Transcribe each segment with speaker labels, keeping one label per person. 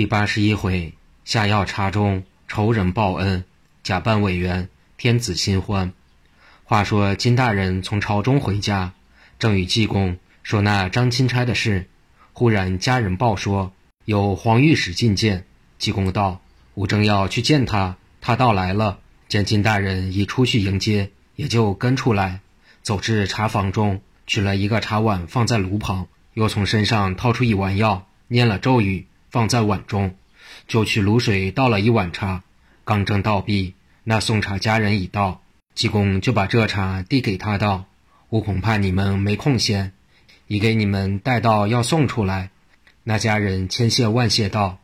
Speaker 1: 第八十一回，下药茶中，仇人报恩，假扮委员，天子新欢。话说金大人从朝中回家，正与济公说那张钦差的事，忽然家人报说有黄御史觐见。济公道：“吾正要去见他，他到来了。”见金大人已出去迎接，也就跟出来，走至茶房中，取了一个茶碗放在炉旁，又从身上掏出一丸药，念了咒语。放在碗中，就去卤水倒了一碗茶。刚正倒毕，那送茶家人已到，济公就把这茶递给他道：“我恐怕你们没空闲，已给你们带到要送出来。”那家人千谢万谢道：“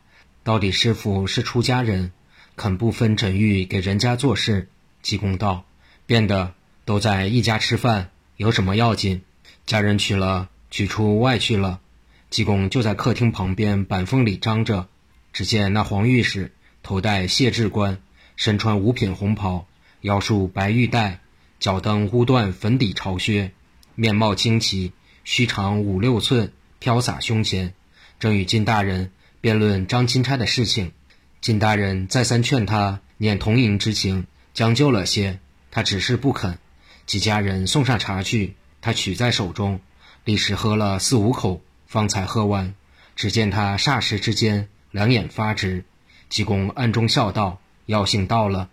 Speaker 1: 到底师傅是出家人，肯不分诊狱给人家做事。”济公道：“变的都在一家吃饭，有什么要紧？”家人取了，取出外去了。济公就在客厅旁边板缝里张着，只见那黄御史头戴谢志冠，身穿五品红袍，腰束白玉带，脚蹬乌缎粉底朝靴，面貌清奇，须长五六寸，飘洒胸前，正与金大人辩论张钦差的事情。金大人再三劝他念同营之情，将就了些，他只是不肯。几家人送上茶去，他取在手中，立时喝了四五口。方才喝完，只见他霎时之间两眼发直。济公暗中笑道：“药性到了。”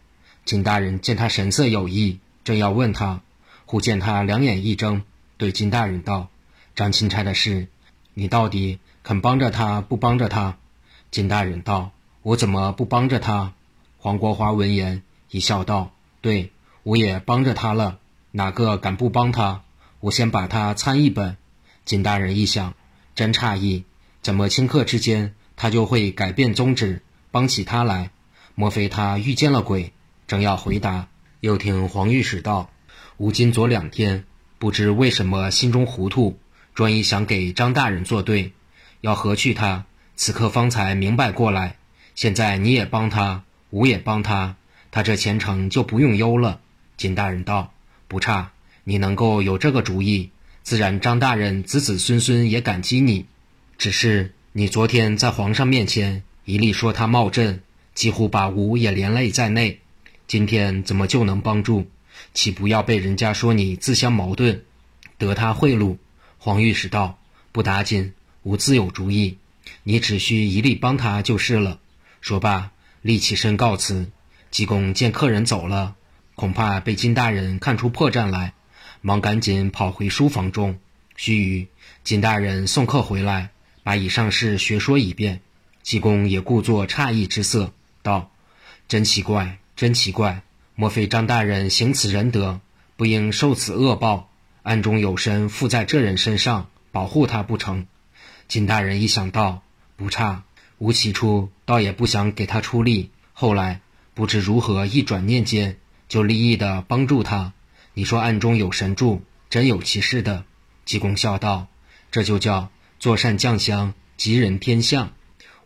Speaker 1: 金大人见他神色有异，正要问他，忽见他两眼一睁，对金大人道：“张钦差的事，你到底肯帮着他，不帮着他？”金大人道：“我怎么不帮着他？”黄国华闻言一笑道：“对，我也帮着他了，哪个敢不帮他？我先把他参一本。”金大人一想。真诧异，怎么顷刻之间他就会改变宗旨，帮起他来？莫非他遇见了鬼？正要回答，又听黄御史道：“吴今昨两天，不知为什么心中糊涂，专一想给张大人作对，要何去他？此刻方才明白过来。现在你也帮他，吾也帮他，他这前程就不用忧了。”金大人道：“不差，你能够有这个主意。”自然，张大人子子孙孙也感激你。只是你昨天在皇上面前一力说他冒阵，几乎把吾也连累在内。今天怎么就能帮助？岂不要被人家说你自相矛盾，得他贿赂？黄御史道：“不打紧，吾自有主意。你只需一力帮他就是了。”说罢，立起身告辞。济公见客人走了，恐怕被金大人看出破绽来。忙赶紧跑回书房中。须臾，金大人送客回来，把以上事学说一遍。济公也故作诧异之色，道：“真奇怪，真奇怪！莫非张大人行此仁德，不应受此恶报？暗中有神附在这人身上，保护他不成？”金大人一想到，不差。吾起初倒也不想给他出力，后来不知如何一转念间，就立意的帮助他。你说暗中有神助，真有其事的。济公笑道：“这就叫坐善将相，吉人天相。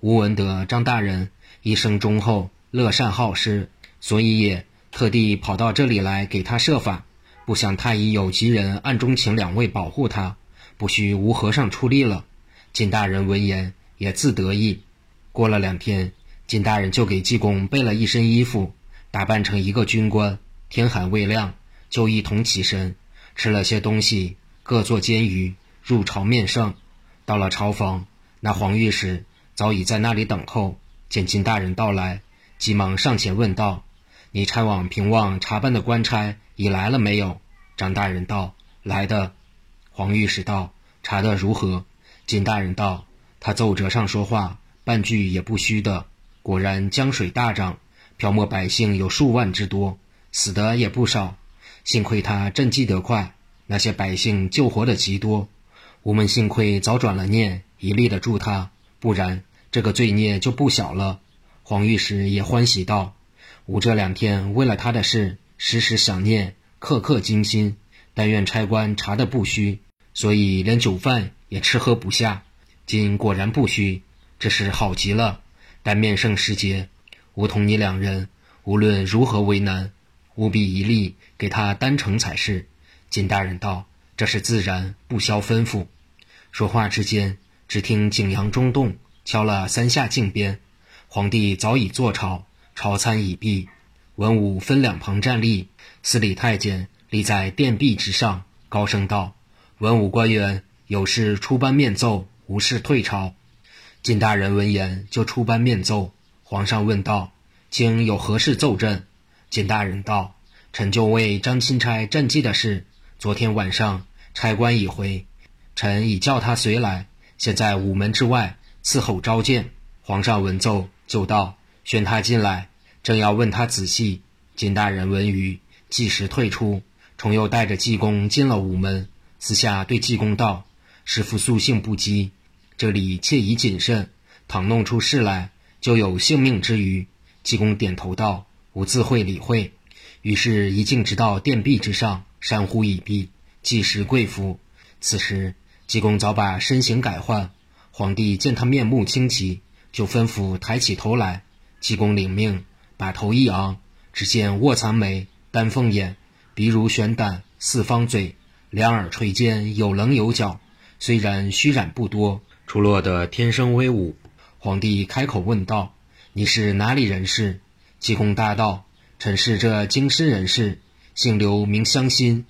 Speaker 1: 吾闻得张大人一生忠厚，乐善好施，所以也特地跑到这里来给他设法。不想他已有吉人暗中请两位保护他，不需吴和尚出力了。”金大人闻言也自得意。过了两天，金大人就给济公备了一身衣服，打扮成一个军官。天还未亮。就一同起身，吃了些东西，各做煎鱼，入朝面圣。到了朝房，那黄御史早已在那里等候。见金大人到来，急忙上前问道：“你差往平望查办的官差已来了没有？”张大人道：“来的。”黄御史道：“查得如何？”金大人道：“他奏折上说话，半句也不虚的。果然江水大涨，漂没百姓有数万之多，死的也不少。”幸亏他赈济得快，那些百姓救活的极多。我们幸亏早转了念，以力的助他，不然这个罪孽就不小了。黄御史也欢喜道：“吾这两天为了他的事，时时想念，刻刻精心。但愿差官查的不虚，所以连酒饭也吃喝不下。今果然不虚，这是好极了。但面圣时节，吾同你两人，无论如何为难。”务必一力给他担成才是。金大人道：“这是自然，不消吩咐。”说话之间，只听景阳中动，敲了三下镜边，皇帝早已坐朝，朝餐已毕。文武分两旁站立，司礼太监立在殿壁之上，高声道：“文武官员有事出班面奏，无事退朝。”金大人闻言就出班面奏。皇上问道：“卿有何事奏朕？”金大人道：“臣就为张钦差赈济的事，昨天晚上差官已回，臣已叫他随来，现在午门之外伺候召见。”皇上闻奏，就道：“宣他进来。”正要问他仔细，金大人闻语，即时退出，重又带着济公进了午门，私下对济公道：“师傅素性不羁，这里切宜谨慎，倘弄出事来，就有性命之虞。”济公点头道：“吾自会理会。”于是，一径直到殿壁之上，山呼已毕，即时跪伏。此时，济公早把身形改换，皇帝见他面目清奇。就吩咐抬起头来，济公领命，把头一昂，只见卧蚕眉、丹凤眼、鼻如悬胆、四方嘴、两耳垂肩，有棱有角。虽然虚染不多，出落得天生威武。皇帝开口问道：“你是哪里人士？”济公答道：“臣是这京师人士，姓刘，名香心。”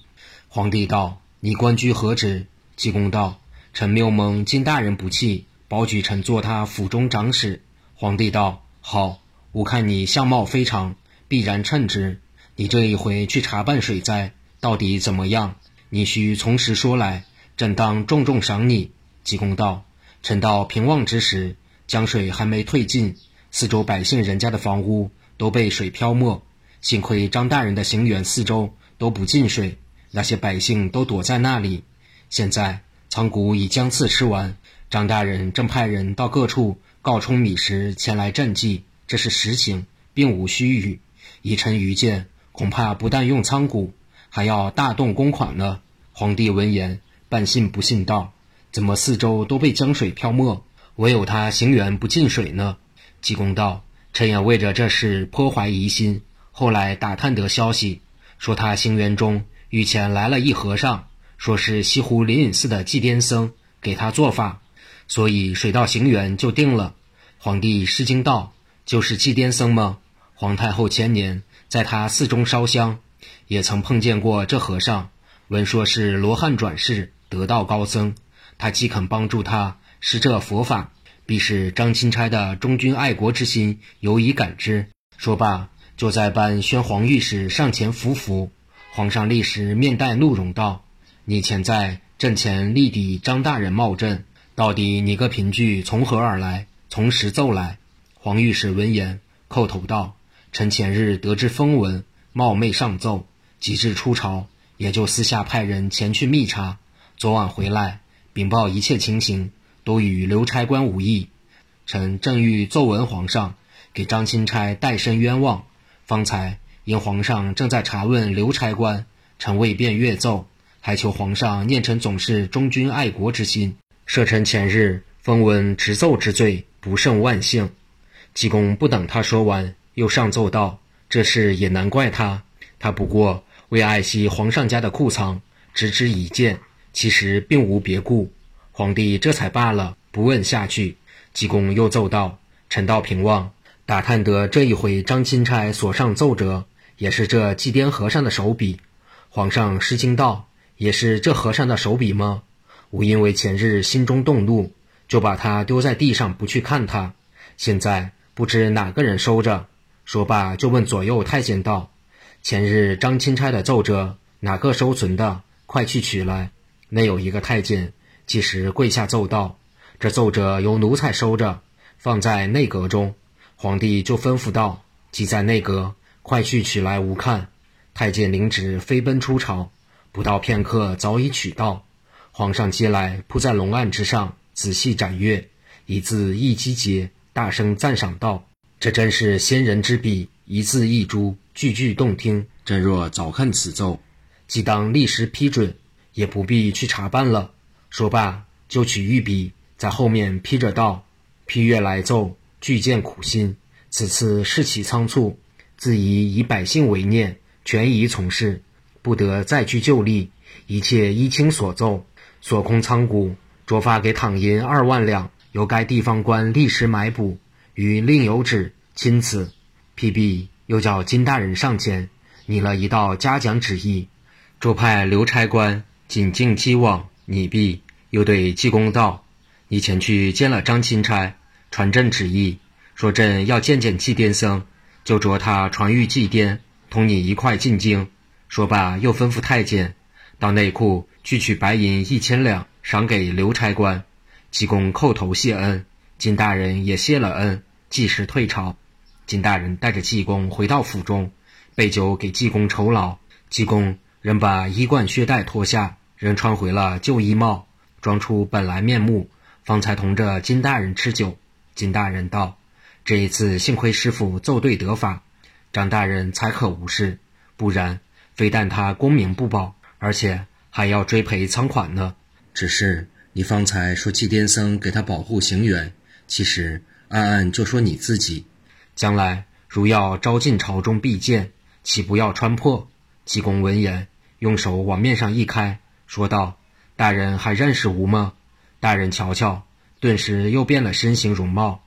Speaker 1: 皇帝道：“你官居何职？”济公道：“臣谬蒙金大人不弃。”保举臣做他府中长史。皇帝道：“好，吾看你相貌非常，必然称职。你这一回去查办水灾，到底怎么样？你须从实说来，朕当重重赏你。”济公道：“臣到平望之时，江水还没退尽，四周百姓人家的房屋都被水漂没。幸亏张大人的行辕四周都不进水，那些百姓都躲在那里。现在仓谷已将次吃完。”张大人正派人到各处告充米食前来赈济，这是实情，并无虚语。以臣愚见，恐怕不但用仓谷，还要大动公款呢。皇帝闻言，半信不信道：“怎么四周都被江水漂没，唯有他行辕不进水呢？”济公道：“臣也为着这事颇怀疑心，后来打探得消息，说他行辕中御前来了一和尚，说是西湖灵隐寺的祭奠僧，给他做法。”所以水到行辕就定了。皇帝失惊道：“就是祭奠僧吗？”皇太后前年在他寺中烧香，也曾碰见过这和尚，闻说是罗汉转世得道高僧。他既肯帮助他施这佛法，必是张钦差的忠君爱国之心有以感之。说罢，就在班宣皇御史上前伏伏。皇上立时面带怒容道：“你前在阵前力抵张大人冒阵。”到底你个凭据从何而来？从实奏来。黄御史闻言，叩头道：“臣前日得知风闻，冒昧上奏，及至出朝，也就私下派人前去密查。昨晚回来禀报一切情形，都与刘差官无异。臣正欲奏闻皇上，给张钦差代申冤枉。方才因皇上正在查问刘差官，臣未便阅奏，还求皇上念臣总是忠君爱国之心。”赦臣前日封闻直奏之罪，不胜万幸。济公不等他说完，又上奏道：“这事也难怪他，他不过为爱惜皇上家的库藏，执之以见，其实并无别故。”皇帝这才罢了，不问下去。济公又奏道：“臣到平望，打探得这一回张钦差所上奏折，也是这祭奠和尚的手笔。皇上失惊道：‘也是这和尚的手笔吗？’”吾因为前日心中动怒，就把他丢在地上，不去看他。现在不知哪个人收着。说罢，就问左右太监道：“前日张钦差的奏折，哪个收存的？快去取来。”内有一个太监，即时跪下奏道：“这奏折由奴才收着，放在内阁中。”皇帝就吩咐道：“即在内阁，快去取来，吾看。”太监领旨飞奔出朝，不到片刻，早已取到。皇上接来，铺在龙案之上，仔细展阅，一字一击节，大声赞赏道：“这真是仙人之笔，一字一珠，句句动听。朕若早看此奏，即当立时批准，也不必去查办了。”说罢，就取御笔，在后面批着道：“批阅来奏，具见苦心。此次事起仓促，自宜以百姓为念，权宜从事，不得再去旧例，一切依卿所奏。”所空仓谷，着发给躺银二万两，由该地方官立时买补。与另有旨钦此。批毕又叫金大人上前拟了一道嘉奖旨意，着派刘差官紧进击往你毕，又对济公道：“你前去见了张钦差，传朕旨意，说朕要见见祭奠僧，就着他传谕祭奠，同你一块进京。”说罢，又吩咐太监到内库去取白银一千两，赏给刘差官。济公叩头谢恩，金大人也谢了恩，即时退朝。金大人带着济公回到府中，备酒给济公酬劳。济公仍把衣冠靴带脱下，仍穿回了旧衣帽，装出本来面目，方才同着金大人吃酒。金大人道：“这一次幸亏师傅奏对得法，张大人才可无事，不然非但他功名不保，而且还要追赔仓款呢。只是你方才说祭奠僧给他保护行辕，其实暗暗就说你自己。”将来如要招进朝中必见，岂不要穿破？济公闻言，用手往面上一开，说道：“大人还认识吾吗？”大人瞧瞧，顿时又变了身形容貌，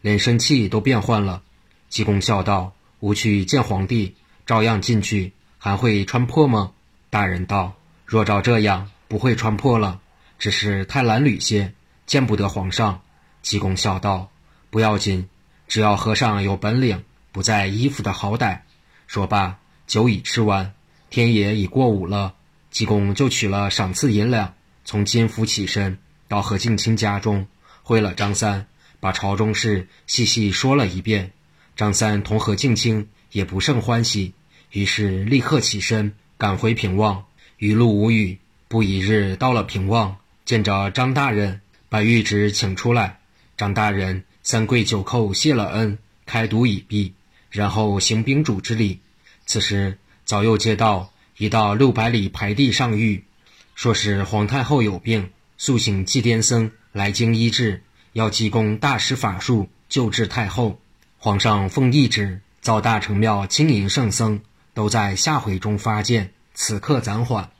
Speaker 1: 连生气都变换了。济公笑道：“吾去见皇帝，照样进去，还会穿破吗？”大人道：“若照这样，不会穿破了，只是太褴褛些，见不得皇上。”济公笑道：“不要紧。”只要和尚有本领，不在衣服的好歹。说罢，酒已吃完，天也已过午了。济公就取了赏赐银两，从金府起身，到何敬清家中，会了张三，把朝中事细细说了一遍。张三同何敬清也不胜欢喜，于是立刻起身赶回平望。余路无语，不一日到了平望，见着张大人，把谕旨请出来。张大人。三跪九叩谢了恩，开读已毕，然后行宾主之礼。此时早又接到已到六百里排地上谕，说是皇太后有病，速请祭奠僧来京医治，要济公大施法术救治太后。皇上奉懿旨，造大成庙清迎圣僧，都在下回中发见，此刻暂缓。